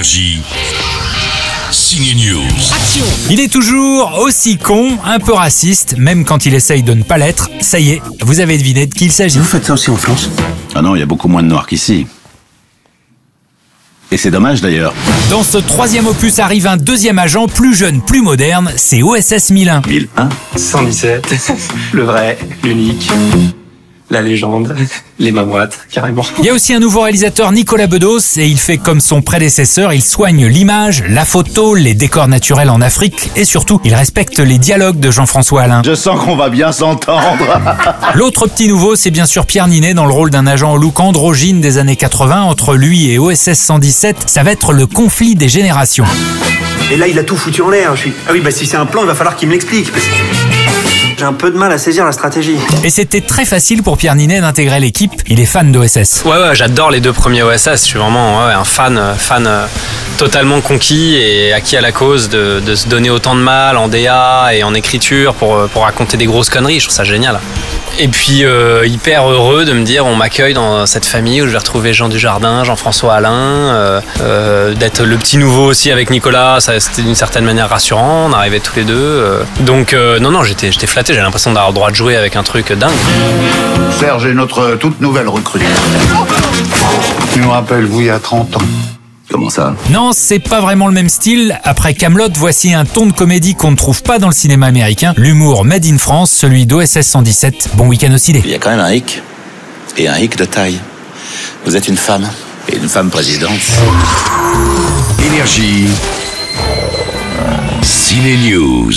Énergie. Signe News. Il est toujours aussi con, un peu raciste, même quand il essaye de ne pas l'être. Ça y est, vous avez deviné de qui il s'agit. Vous faites ça aussi en France? Ah non, il y a beaucoup moins de noirs qu'ici. Et c'est dommage d'ailleurs. Dans ce troisième opus arrive un deuxième agent, plus jeune, plus moderne, c'est OSS 1001. 1001 117, le vrai, l'unique, la légende, les mamouettes, carrément. Il y a aussi un nouveau réalisateur, Nicolas Bedos, et il fait comme son prédécesseur, il soigne l'image, la photo, les décors naturels en Afrique, et surtout, il respecte les dialogues de Jean-François Alain. Je sens qu'on va bien s'entendre. L'autre petit nouveau, c'est bien sûr Pierre Ninet dans le rôle d'un agent au look androgyne des années 80 entre lui et OSS 117. Ça va être le conflit des générations. Et là, il a tout foutu en l'air. Je suis... Ah oui, bah si c'est un plan, il va falloir qu'il me l'explique. J'ai un peu de mal à saisir la stratégie. Et c'était très facile pour Pierre Ninet d'intégrer l'équipe. Il est fan d'OSS. Ouais, ouais, j'adore les deux premiers OSS. Je suis vraiment ouais, un fan, euh, fan euh, totalement conquis et acquis à la cause de, se donner autant de mal en DA et en écriture pour, euh, pour raconter des grosses conneries. Je trouve ça génial. Et puis euh, hyper heureux de me dire on m'accueille dans cette famille où je vais retrouver Jean Dujardin, Jean-François Alain, euh, d'être le petit nouveau aussi avec Nicolas, ça c'était d'une certaine manière rassurant, on arrivait tous les deux. donc non non j'étais j'étais flatté, j'ai l'impression d'avoir le droit de jouer avec un truc dingue. Serge est notre toute nouvelle recrue. Tu me rappelles, vous, il y a 30 ans. Comment ça Non, c'est pas vraiment le même style. Après Camelot, voici un ton de comédie qu'on ne trouve pas dans le cinéma américain. L'humour made in France, celui d'OSS 117. Bon week-end au ciné. Il y a quand même un hic. Et un hic de taille. Vous êtes une femme. Et une femme présidente. Énergie. Ciné News.